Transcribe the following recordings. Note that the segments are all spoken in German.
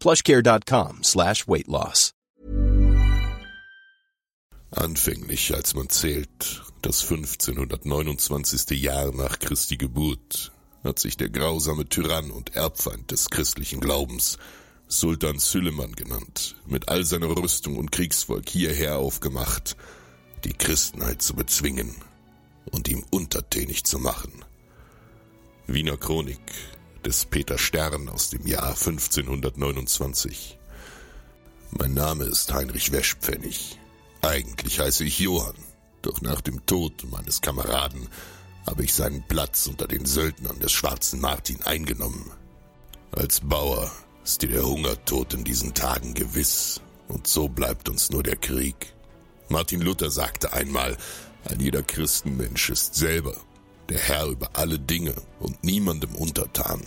plushcare.com slash weight loss. Anfänglich, als man zählt, das 1529. Jahr nach Christi Geburt, hat sich der grausame Tyrann und Erbfeind des christlichen Glaubens, Sultan Süleyman genannt, mit all seiner Rüstung und Kriegsvolk hierher aufgemacht, die Christenheit zu bezwingen und ihm untertänig zu machen. Wiener Chronik des Peter Stern aus dem Jahr 1529. Mein Name ist Heinrich Wäschpfennig. Eigentlich heiße ich Johann, doch nach dem Tod meines Kameraden habe ich seinen Platz unter den Söldnern des Schwarzen Martin eingenommen. Als Bauer ist dir der Hungertod in diesen Tagen gewiss, und so bleibt uns nur der Krieg. Martin Luther sagte einmal, ein jeder Christenmensch ist selber der Herr über alle Dinge und niemandem untertan.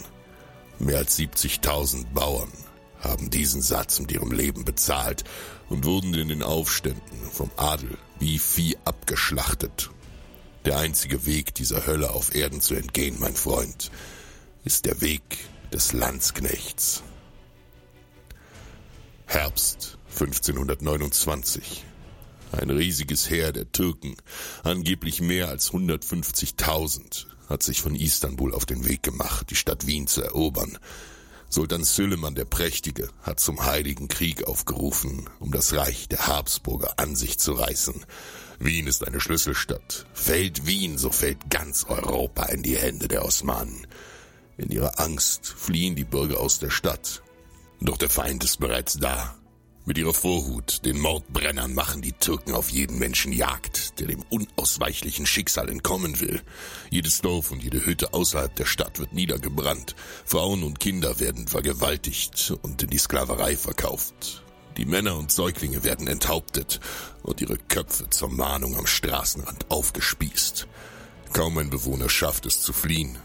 Mehr als 70.000 Bauern haben diesen Satz mit ihrem Leben bezahlt und wurden in den Aufständen vom Adel wie Vieh abgeschlachtet. Der einzige Weg, dieser Hölle auf Erden zu entgehen, mein Freund, ist der Weg des Landsknechts. Herbst 1529. Ein riesiges Heer der Türken, angeblich mehr als 150.000, hat sich von Istanbul auf den Weg gemacht, die Stadt Wien zu erobern. Sultan Süleyman der Prächtige hat zum Heiligen Krieg aufgerufen, um das Reich der Habsburger an sich zu reißen. Wien ist eine Schlüsselstadt. Fällt Wien, so fällt ganz Europa in die Hände der Osmanen. In ihrer Angst fliehen die Bürger aus der Stadt. Doch der Feind ist bereits da. Mit ihrer Vorhut, den Mordbrennern, machen die Türken auf jeden Menschen Jagd, der dem unausweichlichen Schicksal entkommen will. Jedes Dorf und jede Hütte außerhalb der Stadt wird niedergebrannt. Frauen und Kinder werden vergewaltigt und in die Sklaverei verkauft. Die Männer und Säuglinge werden enthauptet und ihre Köpfe zur Mahnung am Straßenrand aufgespießt. Kaum ein Bewohner schafft es zu fliehen.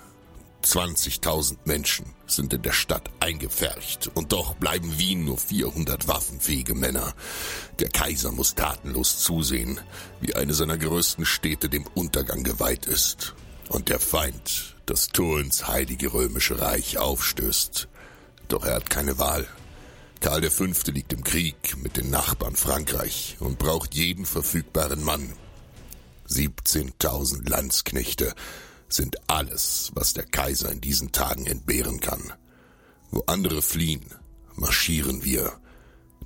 20.000 Menschen sind in der Stadt eingepfercht und doch bleiben Wien nur 400 waffenfähige Männer. Der Kaiser muss tatenlos zusehen, wie eine seiner größten Städte dem Untergang geweiht ist und der Feind das Tor ins heilige römische Reich aufstößt. Doch er hat keine Wahl. Karl V. liegt im Krieg mit den Nachbarn Frankreich und braucht jeden verfügbaren Mann. 17.000 Landsknechte sind alles, was der Kaiser in diesen Tagen entbehren kann. Wo andere fliehen, marschieren wir.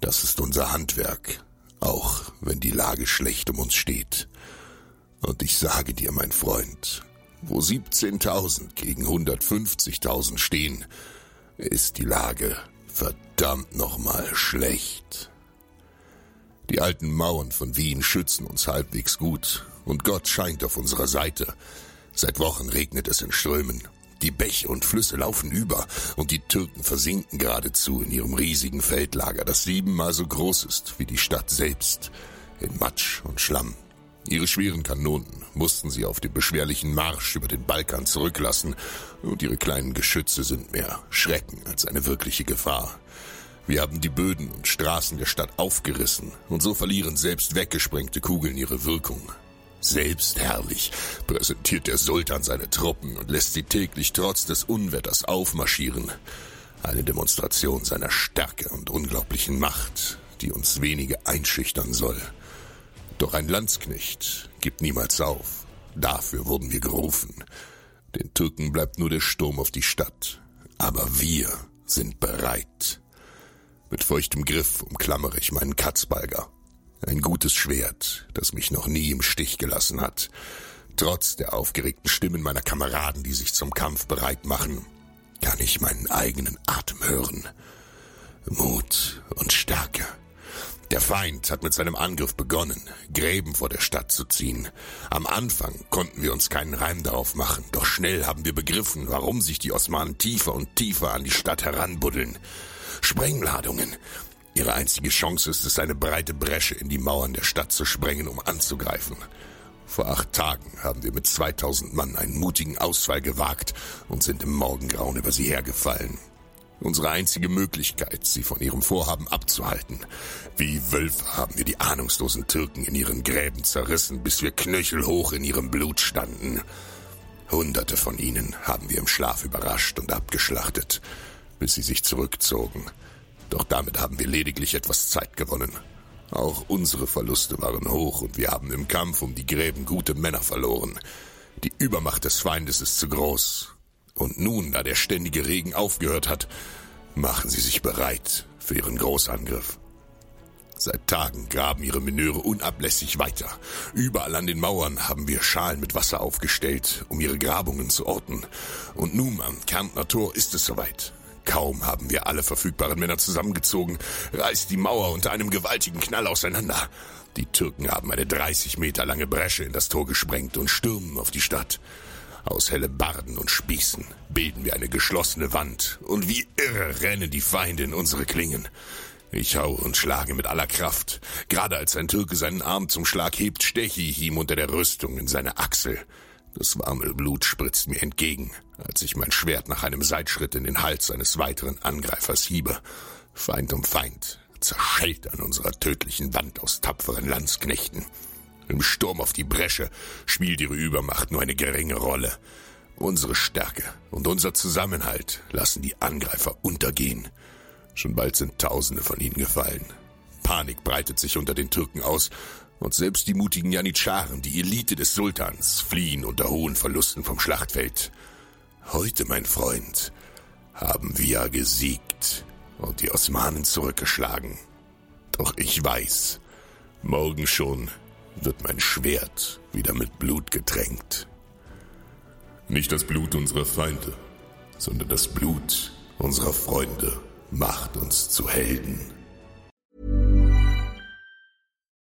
Das ist unser Handwerk, auch wenn die Lage schlecht um uns steht. Und ich sage dir, mein Freund, wo 17.000 gegen 150.000 stehen, ist die Lage verdammt nochmal schlecht. Die alten Mauern von Wien schützen uns halbwegs gut, und Gott scheint auf unserer Seite. Seit Wochen regnet es in Strömen. Die Bäche und Flüsse laufen über und die Türken versinken geradezu in ihrem riesigen Feldlager, das siebenmal so groß ist wie die Stadt selbst, in Matsch und Schlamm. Ihre schweren Kanonen mussten sie auf dem beschwerlichen Marsch über den Balkan zurücklassen und ihre kleinen Geschütze sind mehr Schrecken als eine wirkliche Gefahr. Wir haben die Böden und Straßen der Stadt aufgerissen und so verlieren selbst weggesprengte Kugeln ihre Wirkung. Selbstherrlich präsentiert der Sultan seine Truppen und lässt sie täglich trotz des Unwetters aufmarschieren. Eine Demonstration seiner Stärke und unglaublichen Macht, die uns wenige einschüchtern soll. Doch ein Landsknecht gibt niemals auf. Dafür wurden wir gerufen. Den Türken bleibt nur der Sturm auf die Stadt. Aber wir sind bereit. Mit feuchtem Griff umklammere ich meinen Katzbalger. Ein gutes Schwert, das mich noch nie im Stich gelassen hat. Trotz der aufgeregten Stimmen meiner Kameraden, die sich zum Kampf bereit machen, kann ich meinen eigenen Atem hören. Mut und Stärke. Der Feind hat mit seinem Angriff begonnen, Gräben vor der Stadt zu ziehen. Am Anfang konnten wir uns keinen Reim darauf machen, doch schnell haben wir begriffen, warum sich die Osmanen tiefer und tiefer an die Stadt heranbuddeln. Sprengladungen. Ihre einzige Chance ist es, eine breite Bresche in die Mauern der Stadt zu sprengen, um anzugreifen. Vor acht Tagen haben wir mit 2000 Mann einen mutigen Ausfall gewagt und sind im Morgengrauen über sie hergefallen. Unsere einzige Möglichkeit, sie von ihrem Vorhaben abzuhalten. Wie Wölfe haben wir die ahnungslosen Türken in ihren Gräben zerrissen, bis wir knöchelhoch in ihrem Blut standen. Hunderte von ihnen haben wir im Schlaf überrascht und abgeschlachtet bis sie sich zurückzogen. Doch damit haben wir lediglich etwas Zeit gewonnen. Auch unsere Verluste waren hoch und wir haben im Kampf um die Gräben gute Männer verloren. Die Übermacht des Feindes ist zu groß. Und nun, da der ständige Regen aufgehört hat, machen sie sich bereit für ihren Großangriff. Seit Tagen graben ihre Menöre unablässig weiter. Überall an den Mauern haben wir Schalen mit Wasser aufgestellt, um ihre Grabungen zu orten. Und nun am Kärntner Tor ist es soweit. Kaum haben wir alle verfügbaren Männer zusammengezogen, reißt die Mauer unter einem gewaltigen Knall auseinander. Die Türken haben eine 30 Meter lange Bresche in das Tor gesprengt und stürmen auf die Stadt. Aus Hellebarden und Spießen bilden wir eine geschlossene Wand, und wie irre rennen die Feinde in unsere Klingen. Ich hau und schlage mit aller Kraft. Gerade als ein Türke seinen Arm zum Schlag hebt, steche ich ihm unter der Rüstung in seine Achsel. Das warme Blut spritzt mir entgegen, als ich mein Schwert nach einem Seitschritt in den Hals eines weiteren Angreifers hiebe. Feind um Feind zerschellt an unserer tödlichen Wand aus tapferen Landsknechten. Im Sturm auf die Bresche spielt ihre Übermacht nur eine geringe Rolle. Unsere Stärke und unser Zusammenhalt lassen die Angreifer untergehen. Schon bald sind Tausende von ihnen gefallen. Panik breitet sich unter den Türken aus und selbst die mutigen Janitscharen, die Elite des Sultans, fliehen unter hohen Verlusten vom Schlachtfeld. Heute, mein Freund, haben wir gesiegt und die Osmanen zurückgeschlagen. Doch ich weiß, morgen schon wird mein Schwert wieder mit Blut getränkt. Nicht das Blut unserer Feinde, sondern das Blut unserer Freunde macht uns zu Helden.